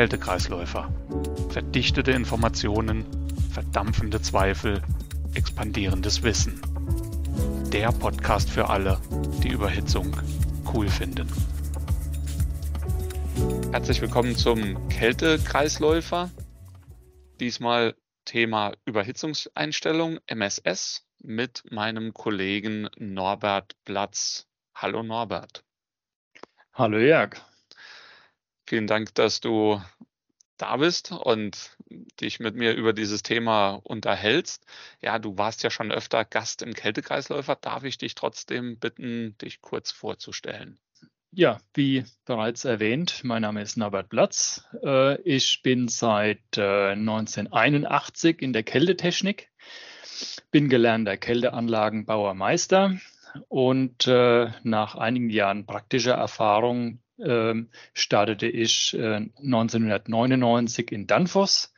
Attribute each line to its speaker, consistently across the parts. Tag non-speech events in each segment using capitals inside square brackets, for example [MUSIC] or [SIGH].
Speaker 1: Kältekreisläufer. Verdichtete Informationen, verdampfende Zweifel, expandierendes Wissen. Der Podcast für alle, die Überhitzung cool finden. Herzlich willkommen zum Kältekreisläufer. Diesmal Thema Überhitzungseinstellung MSS mit meinem Kollegen Norbert Platz. Hallo Norbert.
Speaker 2: Hallo Jörg.
Speaker 1: Vielen Dank, dass du da bist und dich mit mir über dieses Thema unterhältst. Ja, du warst ja schon öfter Gast im Kältekreisläufer. Darf ich dich trotzdem bitten, dich kurz vorzustellen?
Speaker 2: Ja, wie bereits erwähnt, mein Name ist Norbert Platz. Äh, ich bin seit 1981 äh, in der Kältetechnik, bin gelernter Kälteanlagenbauer Meister und äh, nach einigen Jahren praktischer Erfahrung startete ich 1999 äh, in Danfoss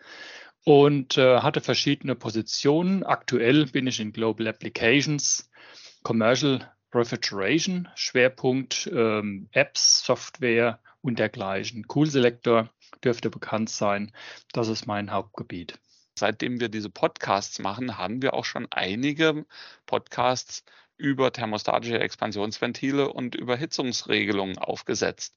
Speaker 2: und äh, hatte verschiedene Positionen. Aktuell bin ich in Global Applications, Commercial Refrigeration, Schwerpunkt ähm, Apps, Software und dergleichen. Cool Selector dürfte bekannt sein. Das ist mein Hauptgebiet.
Speaker 1: Seitdem wir diese Podcasts machen, haben wir auch schon einige Podcasts über thermostatische Expansionsventile und Überhitzungsregelungen aufgesetzt.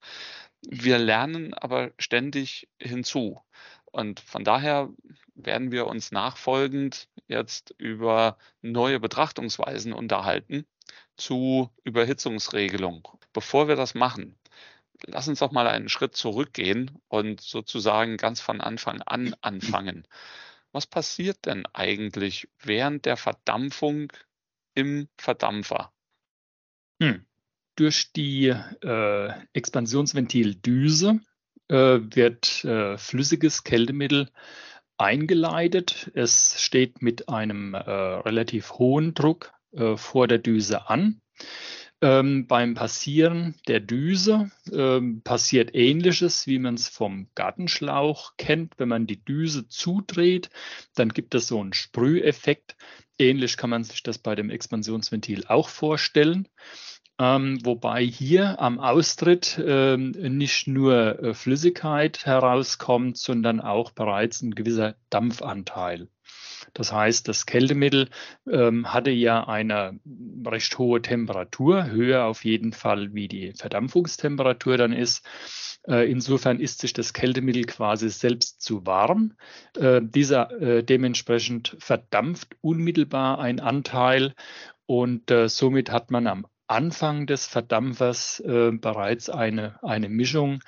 Speaker 1: Wir lernen aber ständig hinzu. Und von daher werden wir uns nachfolgend jetzt über neue Betrachtungsweisen unterhalten zu Überhitzungsregelung. Bevor wir das machen, lass uns doch mal einen Schritt zurückgehen und sozusagen ganz von Anfang an anfangen. Was passiert denn eigentlich während der Verdampfung im Verdampfer?
Speaker 2: Hm. Durch die äh, Expansionsventildüse äh, wird äh, flüssiges Kältemittel eingeleitet. Es steht mit einem äh, relativ hohen Druck äh, vor der Düse an. Ähm, beim Passieren der Düse ähm, passiert ähnliches, wie man es vom Gartenschlauch kennt. Wenn man die Düse zudreht, dann gibt es so einen Sprüheffekt. Ähnlich kann man sich das bei dem Expansionsventil auch vorstellen. Ähm, wobei hier am Austritt ähm, nicht nur äh, Flüssigkeit herauskommt, sondern auch bereits ein gewisser Dampfanteil. Das heißt, das Kältemittel ähm, hatte ja eine recht hohe Temperatur, höher auf jeden Fall, wie die Verdampfungstemperatur dann ist. Äh, insofern ist sich das Kältemittel quasi selbst zu warm. Äh, dieser äh, dementsprechend verdampft unmittelbar ein Anteil und somit hat man am Anfang des Verdampfers bereits eine, eine Mischung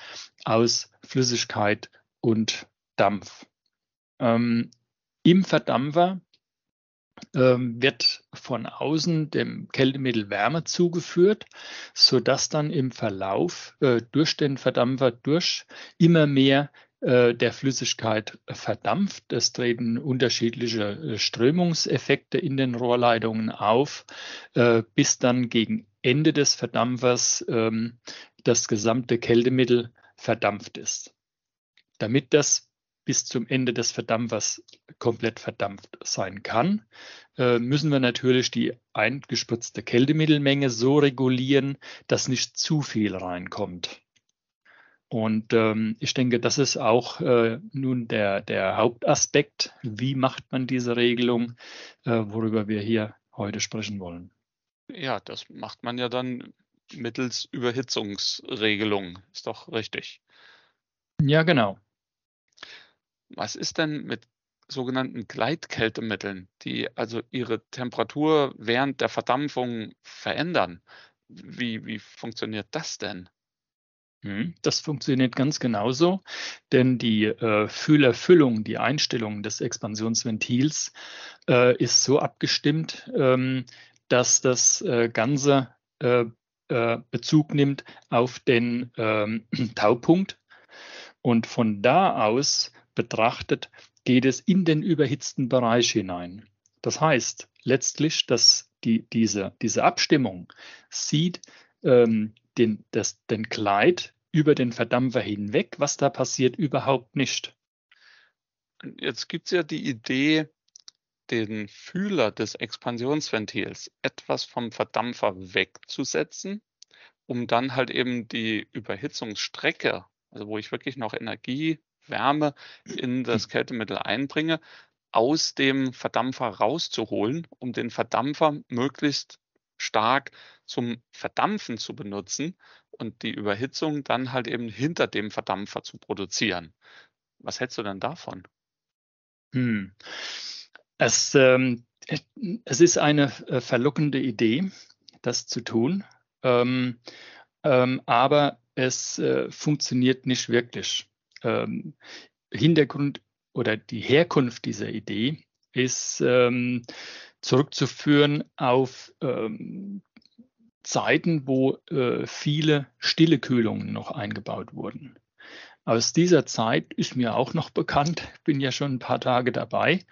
Speaker 2: aus Flüssigkeit und Dampf. Ähm, im Verdampfer ähm, wird von außen dem Kältemittel Wärme zugeführt, sodass dann im Verlauf äh, durch den Verdampfer durch immer mehr äh, der Flüssigkeit verdampft. Es treten unterschiedliche äh, Strömungseffekte in den Rohrleitungen auf, äh, bis dann gegen Ende des Verdampfers ähm, das gesamte Kältemittel verdampft ist. Damit das bis zum Ende des Verdampfers komplett verdampft sein kann, äh, müssen wir natürlich die eingespritzte Kältemittelmenge so regulieren, dass nicht zu viel reinkommt. Und ähm, ich denke, das ist auch äh, nun der, der Hauptaspekt. Wie macht man diese Regelung, äh, worüber wir hier heute sprechen wollen?
Speaker 1: Ja, das macht man ja dann mittels Überhitzungsregelung. Ist doch richtig.
Speaker 2: Ja, genau.
Speaker 1: Was ist denn mit sogenannten Gleitkältemitteln, die also ihre Temperatur während der Verdampfung verändern? Wie, wie funktioniert das denn?
Speaker 2: Hm, das funktioniert ganz genauso, denn die äh, Fühlerfüllung, die Einstellung des Expansionsventils äh, ist so abgestimmt, ähm, dass das äh, Ganze äh, äh, Bezug nimmt auf den ähm, [CLEARS THROAT] Taupunkt. Und von da aus betrachtet, geht es in den überhitzten Bereich hinein. Das heißt letztlich, dass die, diese, diese Abstimmung sieht ähm, den, das, den Kleid über den Verdampfer hinweg. Was da passiert, überhaupt nicht.
Speaker 1: Jetzt gibt es ja die Idee, den Fühler des Expansionsventils etwas vom Verdampfer wegzusetzen, um dann halt eben die Überhitzungsstrecke, also wo ich wirklich noch Energie Wärme in das hm. Kältemittel einbringe, aus dem Verdampfer rauszuholen, um den Verdampfer möglichst stark zum Verdampfen zu benutzen und die Überhitzung dann halt eben hinter dem Verdampfer zu produzieren. Was hältst du denn davon?
Speaker 2: Hm. Es, ähm, es ist eine äh, verlockende Idee, das zu tun, ähm, ähm, aber es äh, funktioniert nicht wirklich. Ähm, Hintergrund oder die Herkunft dieser Idee ist ähm, zurückzuführen auf ähm, Zeiten, wo äh, viele stille Kühlungen noch eingebaut wurden. Aus dieser Zeit ist mir auch noch bekannt, [LAUGHS] bin ja schon ein paar Tage dabei,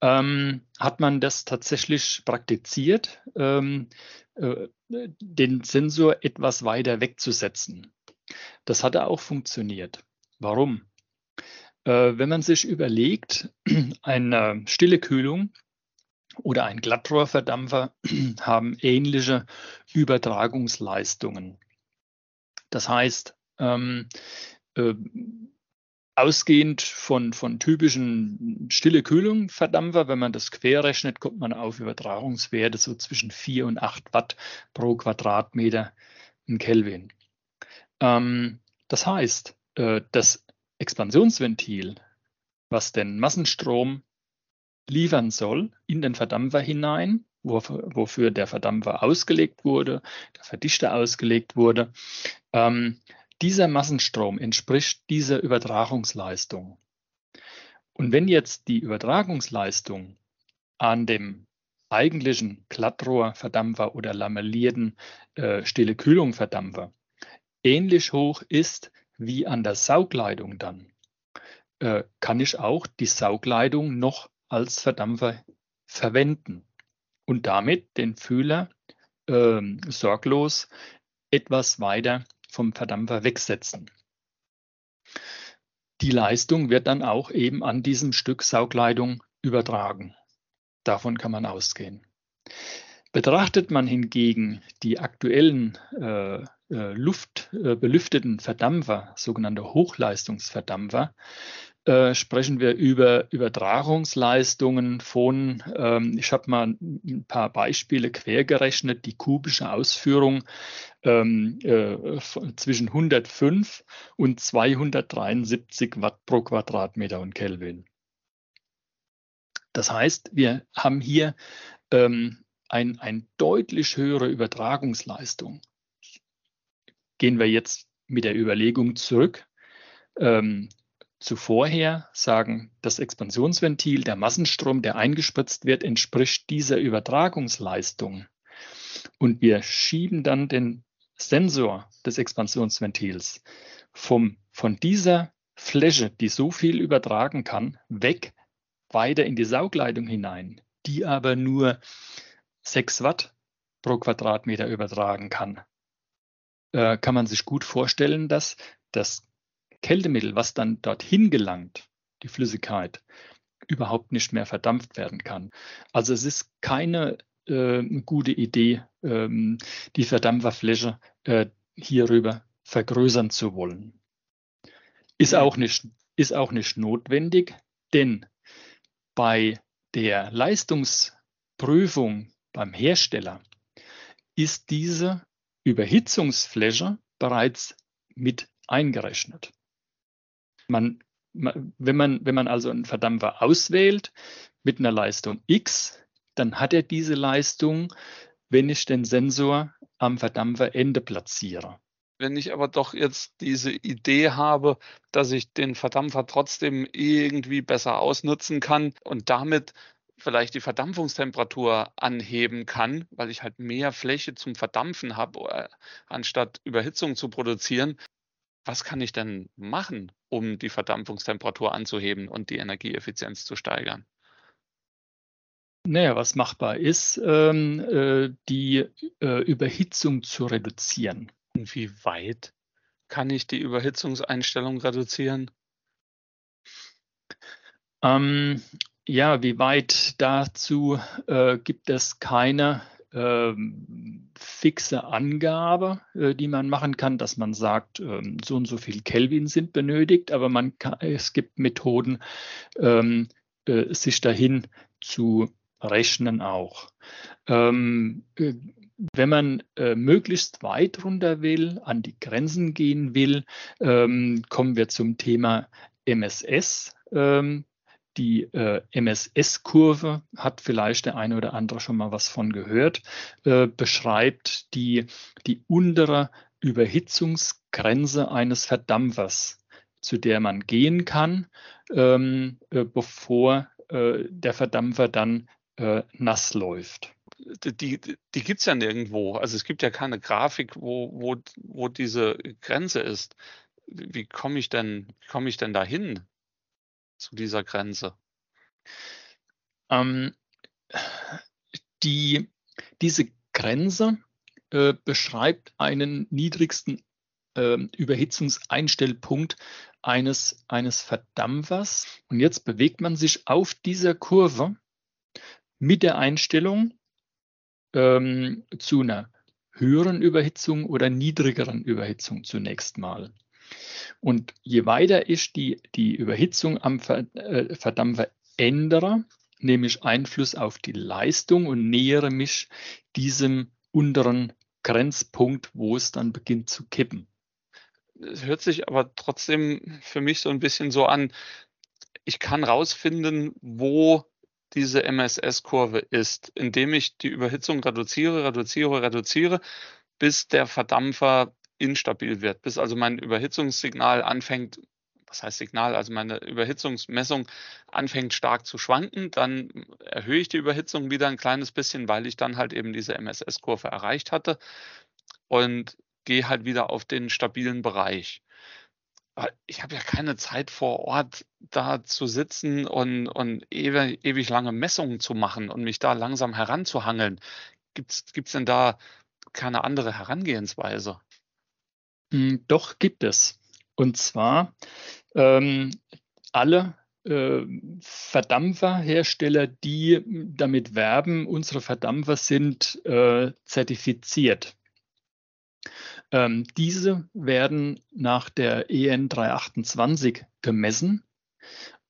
Speaker 2: ähm, hat man das tatsächlich praktiziert, ähm, äh, den Sensor etwas weiter wegzusetzen. Das hatte auch funktioniert. Warum? Äh, wenn man sich überlegt, [CLEARS THROAT] eine stille Kühlung oder ein Glattrohrverdampfer [CLEARS THROAT] haben ähnliche Übertragungsleistungen. Das heißt, ähm, äh, ausgehend von, von typischen stille Kühlung Verdampfer, wenn man das querrechnet, kommt man auf Übertragungswerte so zwischen 4 und 8 Watt pro Quadratmeter in Kelvin. Ähm, das heißt, äh, das Expansionsventil, was den Massenstrom liefern soll in den Verdampfer hinein, wofür der Verdampfer ausgelegt wurde, der Verdichter ausgelegt wurde. Ähm, dieser Massenstrom entspricht dieser Übertragungsleistung. Und wenn jetzt die Übertragungsleistung an dem eigentlichen Glattrohrverdampfer oder lamellierten äh, stille Kühlungverdampfer ähnlich hoch ist wie an der Saugleitung dann, äh, kann ich auch die Saugleitung noch als Verdampfer verwenden und damit den Fühler äh, sorglos etwas weiter vom Verdampfer wegsetzen. Die Leistung wird dann auch eben an diesem Stück Saugleitung übertragen. Davon kann man ausgehen. Betrachtet man hingegen die aktuellen äh, äh, luftbelüfteten äh, Verdampfer, sogenannte Hochleistungsverdampfer, äh, sprechen wir über Übertragungsleistungen von, ähm, ich habe mal ein paar Beispiele quergerechnet, die kubische Ausführung ähm, äh, zwischen 105 und 273 Watt pro Quadratmeter und Kelvin. Das heißt, wir haben hier ähm, ein, ein deutlich höhere Übertragungsleistung. Gehen wir jetzt mit der Überlegung zurück. Ähm, zuvorher sagen, das Expansionsventil, der Massenstrom, der eingespritzt wird, entspricht dieser Übertragungsleistung. Und wir schieben dann den Sensor des Expansionsventils vom, von dieser Fläche, die so viel übertragen kann, weg weiter in die Saugleitung hinein, die aber nur 6 Watt pro Quadratmeter übertragen kann, äh, kann man sich gut vorstellen, dass das Kältemittel, was dann dorthin gelangt, die Flüssigkeit, überhaupt nicht mehr verdampft werden kann. Also es ist keine äh, gute Idee, ähm, die Verdampferfläche äh, hierüber vergrößern zu wollen. Ist auch nicht, ist auch nicht notwendig, denn bei der Leistungsprüfung beim Hersteller ist diese Überhitzungsfläche bereits mit eingerechnet. Man, wenn, man, wenn man also einen Verdampfer auswählt mit einer Leistung X, dann hat er diese Leistung, wenn ich den Sensor am Verdampferende platziere.
Speaker 1: Wenn ich aber doch jetzt diese Idee habe, dass ich den Verdampfer trotzdem irgendwie besser ausnutzen kann und damit vielleicht die Verdampfungstemperatur anheben kann, weil ich halt mehr Fläche zum Verdampfen habe, äh, anstatt Überhitzung zu produzieren, was kann ich denn machen, um die Verdampfungstemperatur anzuheben und die Energieeffizienz zu steigern?
Speaker 2: Naja, was machbar ist, ähm, äh, die äh, Überhitzung zu reduzieren.
Speaker 1: Wie weit kann ich die Überhitzungseinstellung reduzieren?
Speaker 2: Ähm, ja, wie weit dazu äh, gibt es keine ähm, fixe Angabe, äh, die man machen kann, dass man sagt, ähm, so und so viel Kelvin sind benötigt, aber man kann, es gibt Methoden, ähm, äh, sich dahin zu rechnen auch. Ähm, äh, wenn man äh, möglichst weit runter will, an die Grenzen gehen will, ähm, kommen wir zum Thema MSS. Ähm, die äh, MSS-Kurve hat vielleicht der eine oder andere schon mal was von gehört, äh, beschreibt die, die untere Überhitzungsgrenze eines Verdampfers, zu der man gehen kann, ähm, äh, bevor äh, der Verdampfer dann äh, nass läuft
Speaker 1: die, die gibt es ja nirgendwo. Also es gibt ja keine Grafik, wo, wo, wo diese Grenze ist. Wie komme ich denn, komme ich denn dahin zu dieser Grenze?
Speaker 2: Ähm, die, diese Grenze äh, beschreibt einen niedrigsten äh, Überhitzungseinstellpunkt eines, eines Verdampfers. Und jetzt bewegt man sich auf dieser Kurve mit der Einstellung, ähm, zu einer höheren Überhitzung oder niedrigeren Überhitzung zunächst mal. Und je weiter ich die, die Überhitzung am äh, Verdampfer ändere, nehme ich Einfluss auf die Leistung und nähere mich diesem unteren Grenzpunkt, wo es dann beginnt zu kippen.
Speaker 1: Es hört sich aber trotzdem für mich so ein bisschen so an, ich kann rausfinden, wo diese MSS-Kurve ist, indem ich die Überhitzung reduziere, reduziere, reduziere, bis der Verdampfer instabil wird, bis also mein Überhitzungssignal anfängt, was heißt Signal, also meine Überhitzungsmessung anfängt stark zu schwanken, dann erhöhe ich die Überhitzung wieder ein kleines bisschen, weil ich dann halt eben diese MSS-Kurve erreicht hatte und gehe halt wieder auf den stabilen Bereich ich habe ja keine Zeit vor Ort da zu sitzen und, und ewig, ewig lange Messungen zu machen und mich da langsam heranzuhangeln. Gibt es denn da keine andere Herangehensweise?
Speaker 2: Hm, doch gibt es. Und zwar ähm, alle äh, Verdampferhersteller, die damit werben, unsere Verdampfer sind äh, zertifiziert. Ähm, diese werden nach der EN 328 gemessen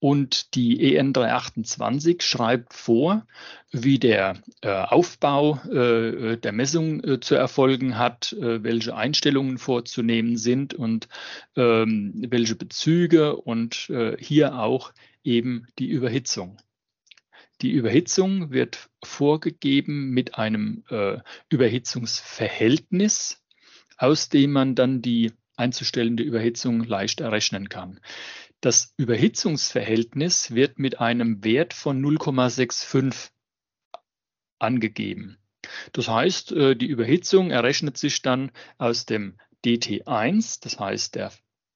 Speaker 2: und die EN 328 schreibt vor, wie der äh, Aufbau äh, der Messung äh, zu erfolgen hat, äh, welche Einstellungen vorzunehmen sind und ähm, welche Bezüge und äh, hier auch eben die Überhitzung. Die Überhitzung wird vorgegeben mit einem äh, Überhitzungsverhältnis aus dem man dann die einzustellende Überhitzung leicht errechnen kann. Das Überhitzungsverhältnis wird mit einem Wert von 0,65 angegeben. Das heißt, äh, die Überhitzung errechnet sich dann aus dem DT1, das heißt der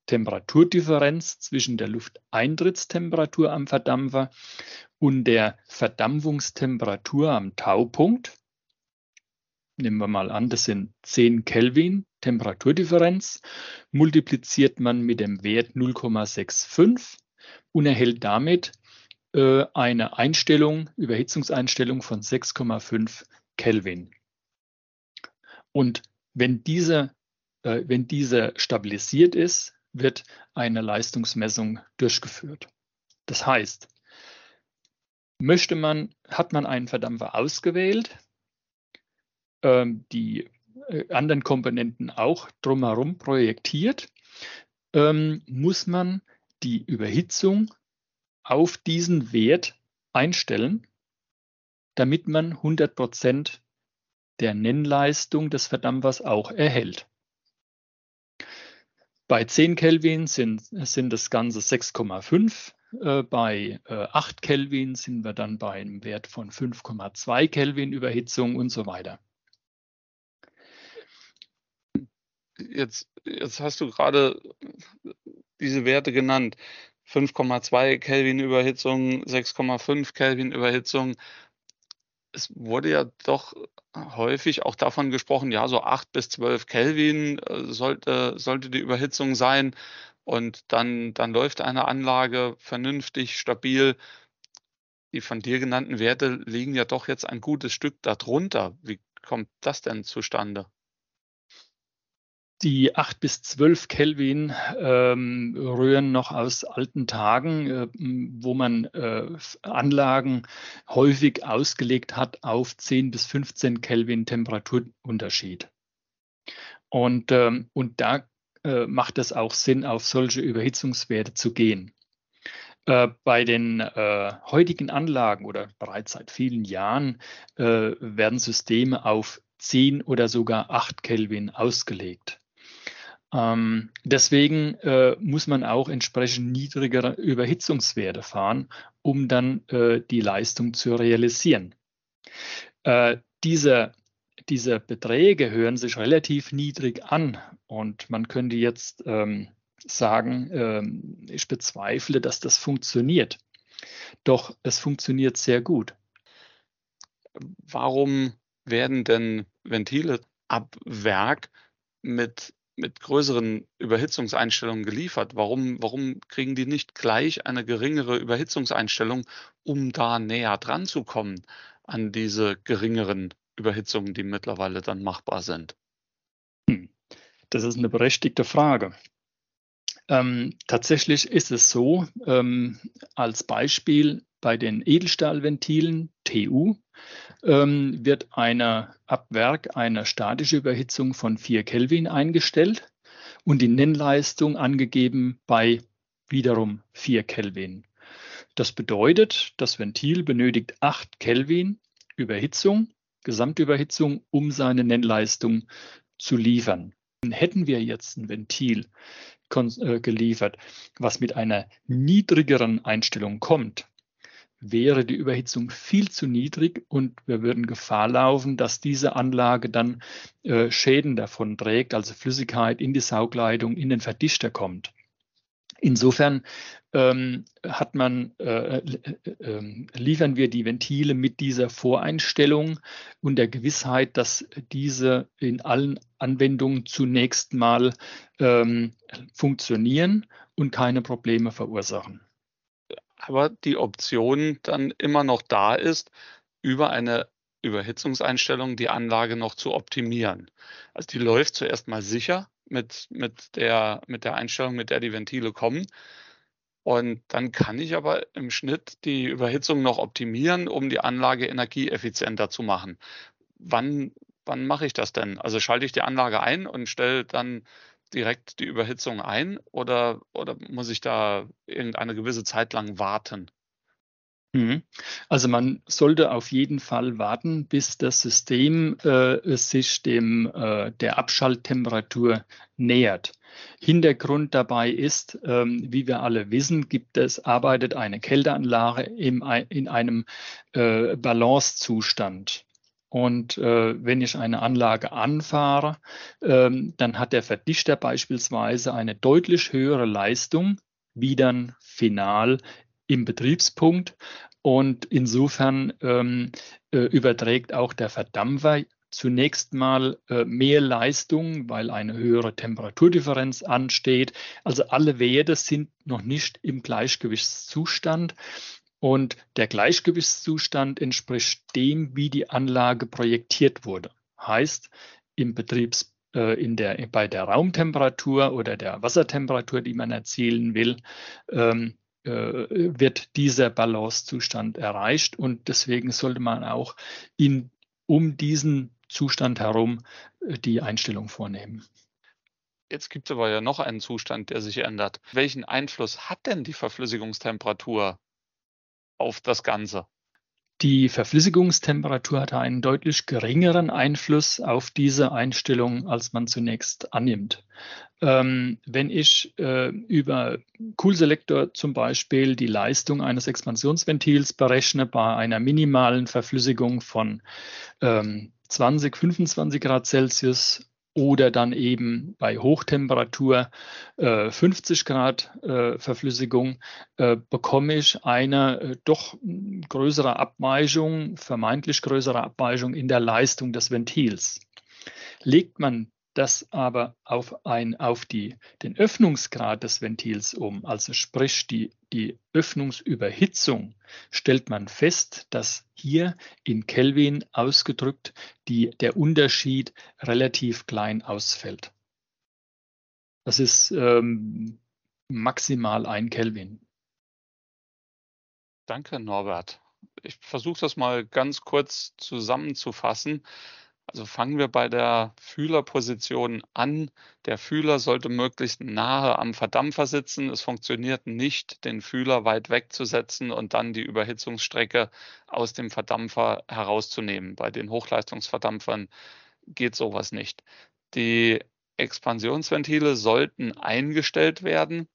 Speaker 2: Temperaturdifferenz zwischen der Lufteintritttemperatur am Verdampfer und der Verdampfungstemperatur am Taupunkt. Nehmen wir mal an, das sind 10 Kelvin Temperaturdifferenz multipliziert man mit dem Wert 0,65 und erhält damit äh, eine Einstellung, Überhitzungseinstellung von 6,5 Kelvin. Und wenn diese, äh, wenn diese stabilisiert ist, wird eine Leistungsmessung durchgeführt. Das heißt, möchte man, hat man einen Verdampfer ausgewählt, ähm, die anderen Komponenten auch drumherum projektiert, ähm, muss man die Überhitzung auf diesen Wert einstellen, damit man 100 Prozent der Nennleistung des Verdampfers auch erhält. Bei 10 Kelvin sind, sind das Ganze 6,5. Äh, bei äh, 8 Kelvin sind wir dann bei einem Wert von 5,2 Kelvin Überhitzung und so weiter.
Speaker 1: Jetzt, jetzt hast du gerade diese Werte genannt. 5,2 Kelvin Überhitzung, 6,5 Kelvin Überhitzung. Es wurde ja doch häufig auch davon gesprochen, ja, so 8 bis 12 Kelvin äh, sollte, sollte die Überhitzung sein. Und dann, dann läuft eine Anlage vernünftig, stabil. Die von dir genannten Werte liegen ja doch jetzt ein gutes Stück darunter. Wie kommt das denn zustande?
Speaker 2: Die 8 bis 12 Kelvin ähm, rühren noch aus alten Tagen, äh, wo man äh, Anlagen häufig ausgelegt hat auf 10 bis 15 Kelvin Temperaturunterschied. Und, ähm, und da äh, macht es auch Sinn, auf solche Überhitzungswerte zu gehen. Äh, bei den äh, heutigen Anlagen oder bereits seit vielen Jahren äh, werden Systeme auf 10 oder sogar 8 Kelvin ausgelegt. Ähm, deswegen äh, muss man auch entsprechend niedrigere Überhitzungswerte fahren, um dann äh, die Leistung zu realisieren. Äh, diese, diese Beträge hören sich relativ niedrig an und man könnte jetzt ähm, sagen, ähm, ich bezweifle, dass das funktioniert. Doch es funktioniert sehr gut.
Speaker 1: Warum werden denn Ventile ab Werk mit mit größeren Überhitzungseinstellungen geliefert. Warum, warum kriegen die nicht gleich eine geringere Überhitzungseinstellung, um da näher dran zu kommen an diese geringeren Überhitzungen, die mittlerweile dann machbar sind?
Speaker 2: Hm. Das ist eine berechtigte Frage. Ähm, tatsächlich ist es so, ähm, als Beispiel bei den Edelstahlventilen TU ähm, wird eine, ab Werk eine statische Überhitzung von 4 Kelvin eingestellt und die Nennleistung angegeben bei wiederum 4 Kelvin. Das bedeutet, das Ventil benötigt 8 Kelvin Überhitzung, Gesamtüberhitzung, um seine Nennleistung zu liefern. Hätten wir jetzt ein Ventil äh, geliefert, was mit einer niedrigeren Einstellung kommt, wäre die Überhitzung viel zu niedrig und wir würden Gefahr laufen, dass diese Anlage dann äh, Schäden davon trägt, also Flüssigkeit in die Saugleitung, in den Verdichter kommt. Insofern ähm, hat man, äh, äh, äh, liefern wir die Ventile mit dieser Voreinstellung und der Gewissheit, dass diese in allen Anwendungen zunächst mal ähm, funktionieren und keine Probleme verursachen
Speaker 1: aber die Option dann immer noch da ist, über eine Überhitzungseinstellung die Anlage noch zu optimieren. Also die läuft zuerst mal sicher mit, mit, der, mit der Einstellung, mit der die Ventile kommen. Und dann kann ich aber im Schnitt die Überhitzung noch optimieren, um die Anlage energieeffizienter zu machen. Wann, wann mache ich das denn? Also schalte ich die Anlage ein und stelle dann direkt die Überhitzung ein oder, oder muss ich da irgendeine gewisse Zeit lang warten?
Speaker 2: Mhm. Also man sollte auf jeden Fall warten, bis das System äh, sich dem äh, der Abschalttemperatur nähert. Hintergrund dabei ist, ähm, wie wir alle wissen, gibt es arbeitet eine Kälteanlage im, in einem äh, Balancezustand. Und äh, wenn ich eine Anlage anfahre, ähm, dann hat der Verdichter beispielsweise eine deutlich höhere Leistung wie dann final im Betriebspunkt. Und insofern ähm, äh, überträgt auch der Verdampfer zunächst mal äh, mehr Leistung, weil eine höhere Temperaturdifferenz ansteht. Also alle Werte sind noch nicht im Gleichgewichtszustand. Und der Gleichgewichtszustand entspricht dem, wie die Anlage projektiert wurde. Heißt, im Betriebs, äh, in der, bei der Raumtemperatur oder der Wassertemperatur, die man erzielen will, ähm, äh, wird dieser Balancezustand erreicht. Und deswegen sollte man auch in, um diesen Zustand herum äh, die Einstellung vornehmen.
Speaker 1: Jetzt gibt es aber ja noch einen Zustand, der sich ändert. Welchen Einfluss hat denn die Verflüssigungstemperatur auf das Ganze.
Speaker 2: Die Verflüssigungstemperatur hat einen deutlich geringeren Einfluss auf diese Einstellung, als man zunächst annimmt. Ähm, wenn ich äh, über Coolselektor zum Beispiel die Leistung eines Expansionsventils berechne bei einer minimalen Verflüssigung von ähm, 20, 25 Grad Celsius oder dann eben bei Hochtemperatur äh, 50 Grad äh, Verflüssigung äh, bekomme ich eine äh, doch größere Abweichung, vermeintlich größere Abweichung in der Leistung des Ventils. Legt man das aber auf, ein, auf die, den Öffnungsgrad des Ventils um, also sprich die, die Öffnungsüberhitzung, stellt man fest, dass hier in Kelvin ausgedrückt die, der Unterschied relativ klein ausfällt. Das ist ähm, maximal ein Kelvin.
Speaker 1: Danke, Norbert. Ich versuche das mal ganz kurz zusammenzufassen. Also fangen wir bei der Fühlerposition an. Der Fühler sollte möglichst nahe am Verdampfer sitzen. Es funktioniert nicht, den Fühler weit wegzusetzen und dann die Überhitzungsstrecke aus dem Verdampfer herauszunehmen. Bei den Hochleistungsverdampfern geht sowas nicht. Die Expansionsventile sollten eingestellt werden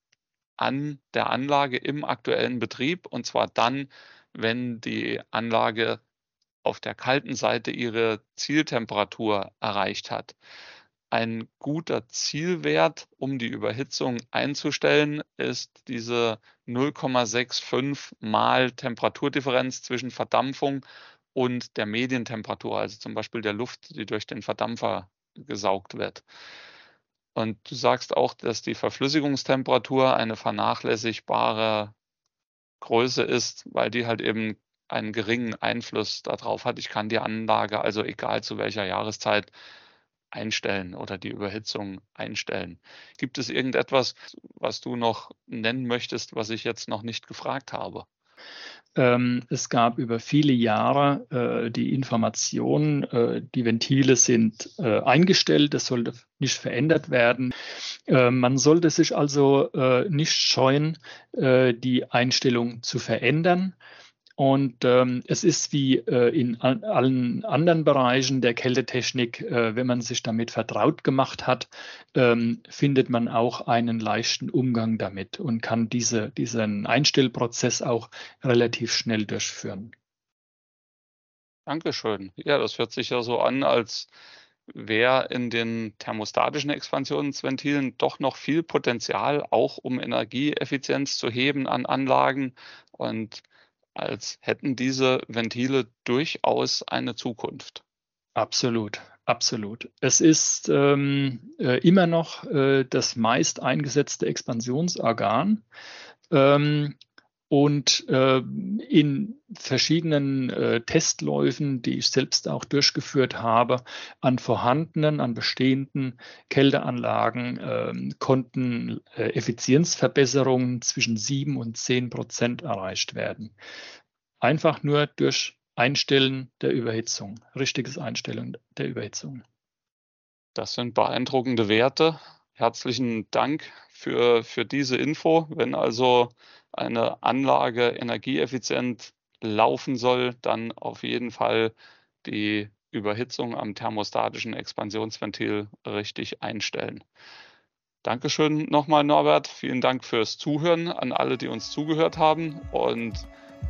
Speaker 1: an der Anlage im aktuellen Betrieb und zwar dann, wenn die Anlage auf der kalten Seite ihre Zieltemperatur erreicht hat. Ein guter Zielwert, um die Überhitzung einzustellen, ist diese 0,65 mal Temperaturdifferenz zwischen Verdampfung und der Medientemperatur, also zum Beispiel der Luft, die durch den Verdampfer gesaugt wird. Und du sagst auch, dass die Verflüssigungstemperatur eine vernachlässigbare Größe ist, weil die halt eben einen geringen Einfluss darauf hat. Ich kann die Anlage also egal zu welcher Jahreszeit einstellen oder die Überhitzung einstellen. Gibt es irgendetwas, was du noch nennen möchtest, was ich jetzt noch nicht gefragt habe?
Speaker 2: Ähm, es gab über viele Jahre äh, die Information, äh, die Ventile sind äh, eingestellt, das sollte nicht verändert werden. Man sollte sich also nicht scheuen, die Einstellung zu verändern. Und ähm, es ist wie äh, in allen anderen Bereichen der Kältetechnik, äh, wenn man sich damit vertraut gemacht hat, ähm, findet man auch einen leichten Umgang damit und kann diese, diesen Einstellprozess auch relativ schnell durchführen.
Speaker 1: Dankeschön. Ja, das hört sich ja so an, als wäre in den thermostatischen Expansionsventilen doch noch viel Potenzial, auch um Energieeffizienz zu heben an Anlagen. Und als hätten diese Ventile durchaus eine Zukunft.
Speaker 2: Absolut, absolut. Es ist ähm, äh, immer noch äh, das meist eingesetzte Expansionsorgan. Ähm, und äh, in verschiedenen äh, Testläufen, die ich selbst auch durchgeführt habe, an vorhandenen, an bestehenden Kälteanlagen äh, konnten Effizienzverbesserungen zwischen 7 und 10 Prozent erreicht werden. Einfach nur durch Einstellen der Überhitzung, richtiges Einstellen der Überhitzung.
Speaker 1: Das sind beeindruckende Werte. Herzlichen Dank für, für diese Info. Wenn also eine Anlage energieeffizient laufen soll, dann auf jeden Fall die Überhitzung am thermostatischen Expansionsventil richtig einstellen. Dankeschön nochmal, Norbert. Vielen Dank fürs Zuhören an alle, die uns zugehört haben und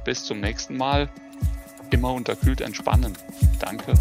Speaker 1: bis zum nächsten Mal. Immer unterkühlt entspannen. Danke.